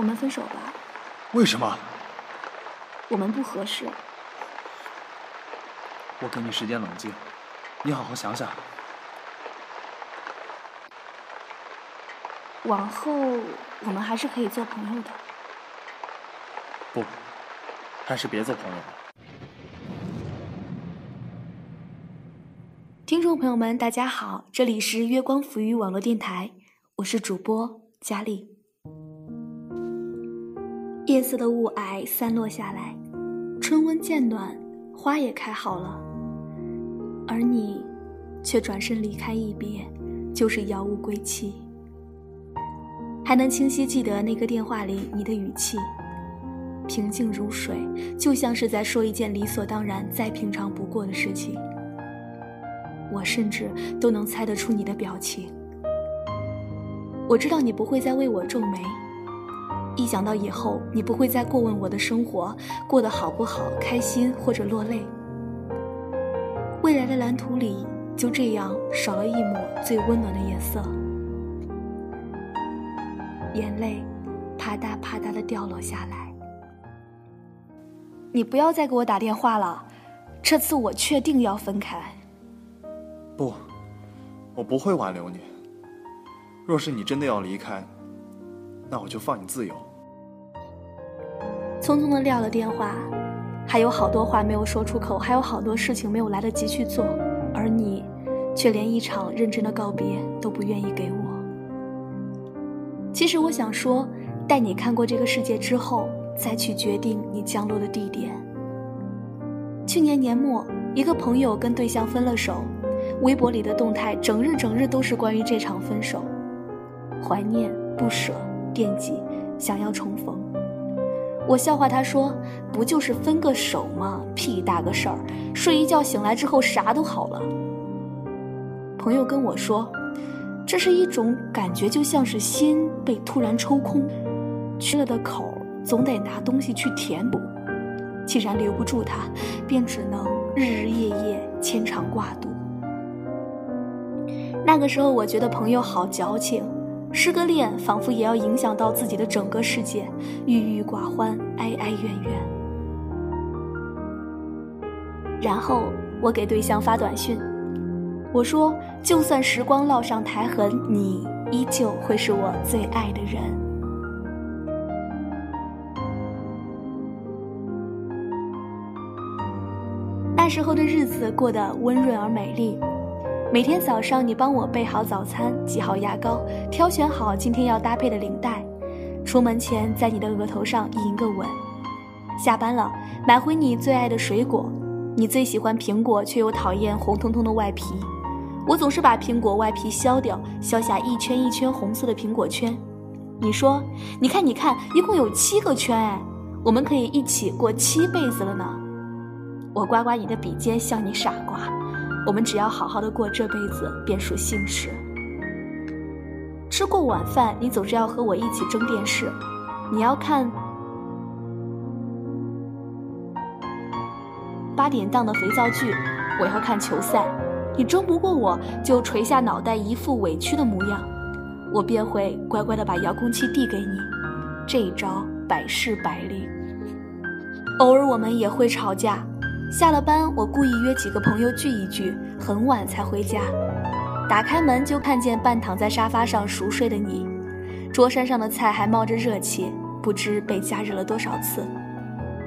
我们分手吧。为什么？我们不合适。我给你时间冷静，你好好想想。往后我们还是可以做朋友的。不，还是别做朋友了。听众朋友们，大家好，这里是月光浮语网络电台，我是主播佳丽。夜色的雾霭散落下来，春温渐暖，花也开好了，而你却转身离开一别，就是遥无归期。还能清晰记得那个电话里你的语气，平静如水，就像是在说一件理所当然、再平常不过的事情。我甚至都能猜得出你的表情。我知道你不会再为我皱眉，一想到以后你不会再过问我的生活过得好不好、开心或者落泪，未来的蓝图里就这样少了一抹最温暖的颜色。眼泪啪嗒啪嗒的掉落下来。你不要再给我打电话了，这次我确定要分开。不，我不会挽留你。若是你真的要离开，那我就放你自由。匆匆的撂了电话，还有好多话没有说出口，还有好多事情没有来得及去做，而你，却连一场认真的告别都不愿意给我。其实我想说，带你看过这个世界之后，再去决定你降落的地点。去年年末，一个朋友跟对象分了手，微博里的动态整日整日都是关于这场分手，怀念、不舍、惦记，想要重逢。我笑话他说：“不就是分个手吗？屁大个事儿，睡一觉醒来之后啥都好了。”朋友跟我说。这是一种感觉，就像是心被突然抽空，缺了的口总得拿东西去填补。既然留不住他，便只能日日夜夜牵肠挂肚。那个时候，我觉得朋友好矫情，失个恋仿佛也要影响到自己的整个世界，郁郁寡欢，哀哀怨怨。然后我给对象发短信。我说，就算时光烙上苔痕，你依旧会是我最爱的人。那时候的日子过得温润而美丽，每天早上你帮我备好早餐，挤好牙膏，挑选好今天要搭配的领带，出门前在你的额头上印一个吻。下班了，买回你最爱的水果，你最喜欢苹果，却又讨厌红彤彤的外皮。我总是把苹果外皮削掉，削下一圈一圈红色的苹果圈。你说：“你看，你看，一共有七个圈哎，我们可以一起过七辈子了呢。”我刮刮你的笔尖，笑你傻瓜。我们只要好好的过这辈子，便属幸事。吃过晚饭，你总是要和我一起争电视。你要看八点档的肥皂剧，我要看球赛。你争不过我，就垂下脑袋，一副委屈的模样，我便会乖乖的把遥控器递给你。这一招百试百灵。偶尔我们也会吵架，下了班我故意约几个朋友聚一聚，很晚才回家。打开门就看见半躺在沙发上熟睡的你，桌山上的菜还冒着热气，不知被加热了多少次。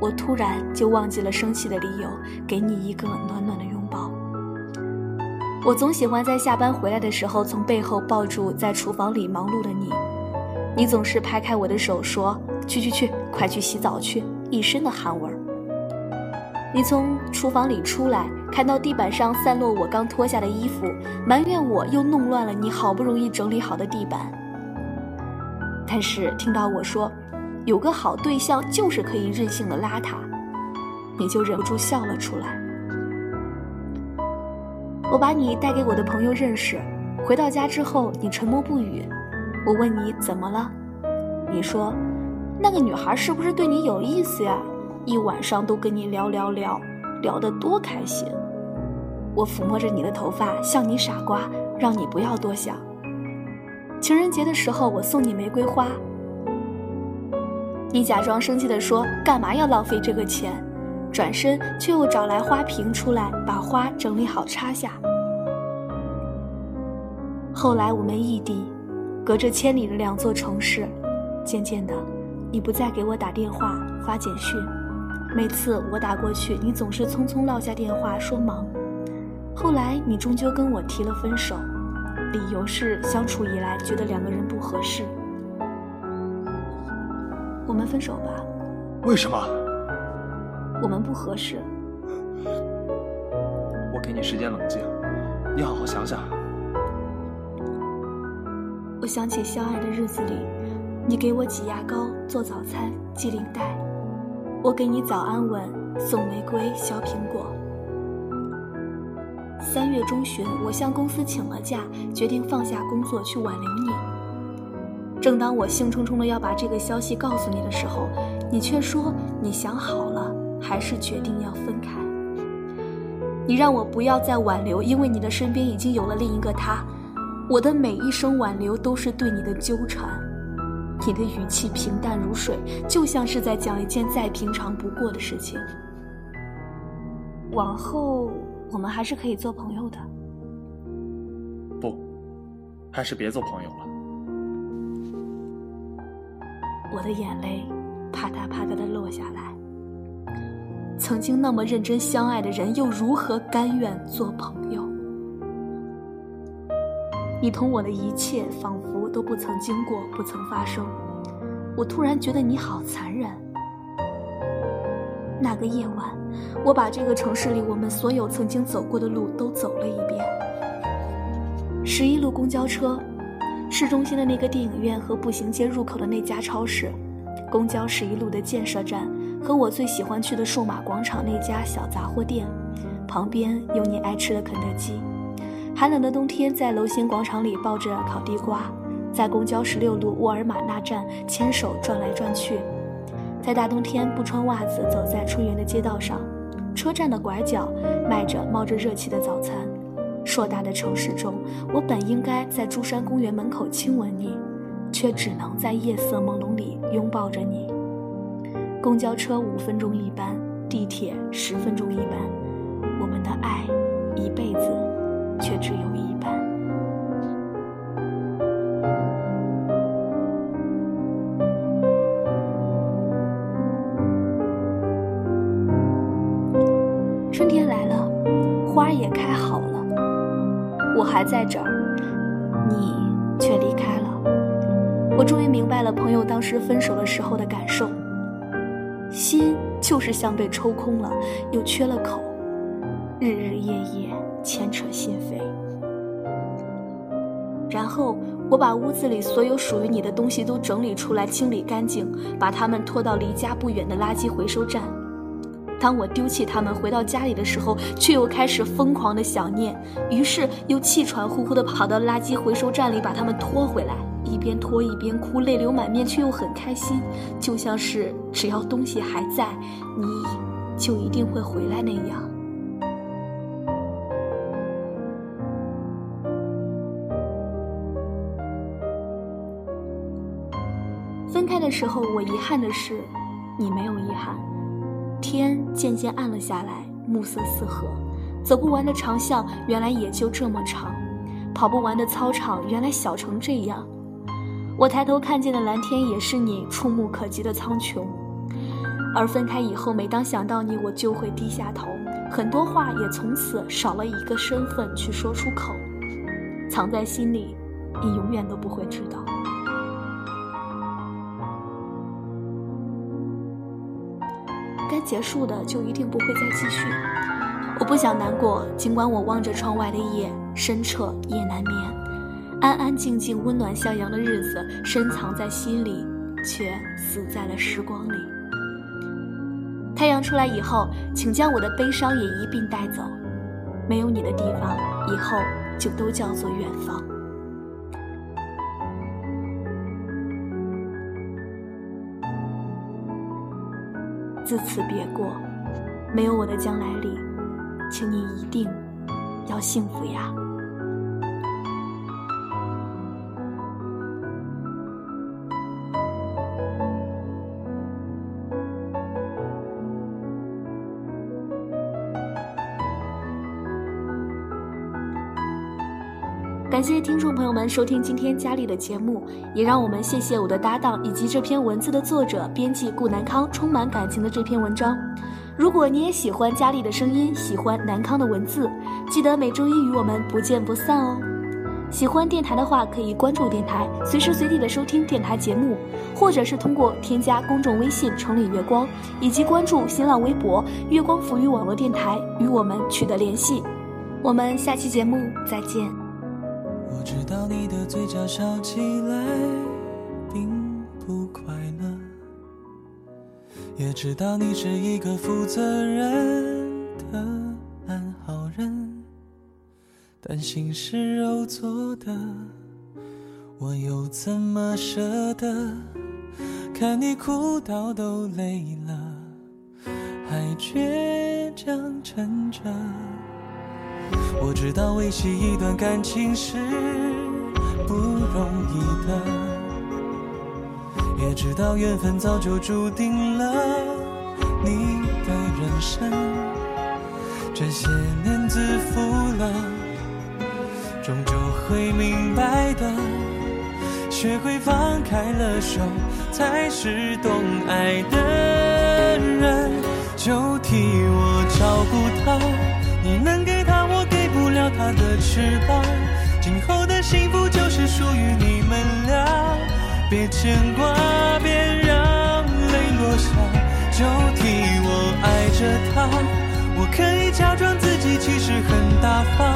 我突然就忘记了生气的理由，给你一个暖暖的拥抱。我总喜欢在下班回来的时候，从背后抱住在厨房里忙碌的你。你总是拍开我的手说：“去去去，快去洗澡去！”一身的汗味儿。你从厨房里出来，看到地板上散落我刚脱下的衣服，埋怨我又弄乱了你好不容易整理好的地板。但是听到我说，有个好对象就是可以任性的邋遢，你就忍不住笑了出来。我把你带给我的朋友认识，回到家之后你沉默不语。我问你怎么了，你说，那个女孩是不是对你有意思呀？一晚上都跟你聊聊聊，聊得多开心。我抚摸着你的头发，笑你傻瓜，让你不要多想。情人节的时候我送你玫瑰花，你假装生气地说：“干嘛要浪费这个钱？”转身却又找来花瓶出来，把花整理好插下。后来我们异地，隔着千里的两座城市，渐渐的，你不再给我打电话、发简讯。每次我打过去，你总是匆匆撂下电话说忙。后来你终究跟我提了分手，理由是相处以来觉得两个人不合适。我们分手吧。为什么？我们不合适。我给你时间冷静，你好好想想。我想起相爱的日子里，你给我挤牙膏、做早餐、系领带，我给你早安吻、送玫瑰、削苹果。三月中旬，我向公司请了假，决定放下工作去挽留你。正当我兴冲冲的要把这个消息告诉你的时候，你却说你想好了，还是决定要分开。你让我不要再挽留，因为你的身边已经有了另一个他。我的每一声挽留都是对你的纠缠，你的语气平淡如水，就像是在讲一件再平常不过的事情。往后我们还是可以做朋友的。不，还是别做朋友了。我的眼泪啪嗒啪嗒的落下来。曾经那么认真相爱的人，又如何甘愿做朋友？你同我的一切仿佛都不曾经过，不曾发生。我突然觉得你好残忍。那个夜晚，我把这个城市里我们所有曾经走过的路都走了一遍。十一路公交车，市中心的那个电影院和步行街入口的那家超市，公交十一路的建设站和我最喜欢去的数码广场那家小杂货店，旁边有你爱吃的肯德基。寒冷的冬天，在楼心广场里抱着烤地瓜，在公交十六路沃尔玛那站牵手转来转去，在大冬天不穿袜子走在春园的街道上，车站的拐角卖着冒着热气的早餐。硕大的城市中，我本应该在珠山公园门口亲吻你，却只能在夜色朦胧里拥抱着你。公交车五分钟一班，地铁十分钟一班，我们的爱一辈子。却只有一半。春天来了，花也开好了，我还在这儿，你却离开了。我终于明白了朋友当时分手的时候的感受，心就是像被抽空了，又缺了口，日日夜夜。牵扯心扉，然后我把屋子里所有属于你的东西都整理出来，清理干净，把它们拖到离家不远的垃圾回收站。当我丢弃它们回到家里的时候，却又开始疯狂的想念，于是又气喘呼呼的跑到垃圾回收站里把它们拖回来，一边拖一边哭，泪流满面，却又很开心，就像是只要东西还在，你就一定会回来那样。的时候，我遗憾的是，你没有遗憾。天渐渐暗了下来，暮色四合，走不完的长巷原来也就这么长，跑不完的操场原来小成这样。我抬头看见的蓝天也是你触目可及的苍穹。而分开以后，每当想到你，我就会低下头，很多话也从此少了一个身份去说出口，藏在心里，你永远都不会知道。结束的就一定不会再继续。我不想难过，尽管我望着窗外的夜深彻夜难眠，安安静静温暖向阳的日子深藏在心里，却死在了时光里。太阳出来以后，请将我的悲伤也一并带走。没有你的地方，以后就都叫做远方。自此别过，没有我的将来里，请你一定要幸福呀。感谢听众朋友们收听今天佳丽的节目，也让我们谢谢我的搭档以及这篇文字的作者、编辑顾南康充满感情的这篇文章。如果你也喜欢佳丽的声音，喜欢南康的文字，记得每周一与我们不见不散哦。喜欢电台的话，可以关注电台，随时随地的收听电台节目，或者是通过添加公众微信“城里月光”以及关注新浪微博“月光浮语网络电台”与我们取得联系。我们下期节目再见。我知道你的嘴角笑起来并不快乐，也知道你是一个负责任的安好人，但心是肉做的，我又怎么舍得看你哭到都累了，还倔强撑着。我知道维系一段感情是不容易的，也知道缘分早就注定了你的人生。这些年自负了，终究会明白的。学会放开了手，才是懂爱的人。就替我照顾他，你能给。他的翅膀，今后的幸福就是属于你们俩。别牵挂，别让泪落下，就替我爱着他。我可以假装自己其实很大方，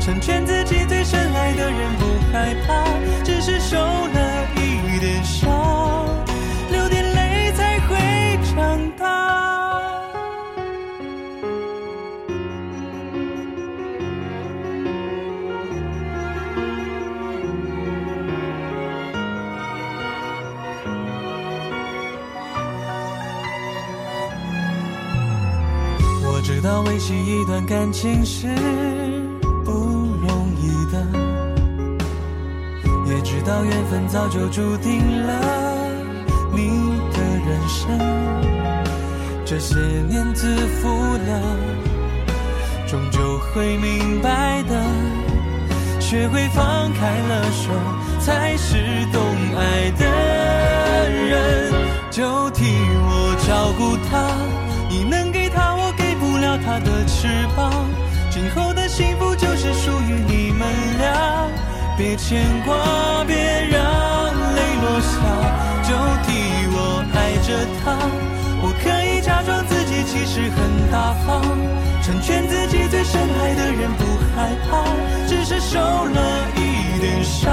成全自己最深爱的人，不害怕，只是受了一点伤，道维系一段感情是不容易的，也知道缘分早就注定了你的人生。这些年自负了，终究会明白的。学会放开了手，才是懂爱的人。就替我照顾他，他的翅膀，今后的幸福就是属于你们俩。别牵挂，别让泪落下，就替我爱着他。我可以假装自己其实很大方，成全自己最深爱的人，不害怕，只是受了一点伤，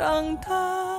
长大。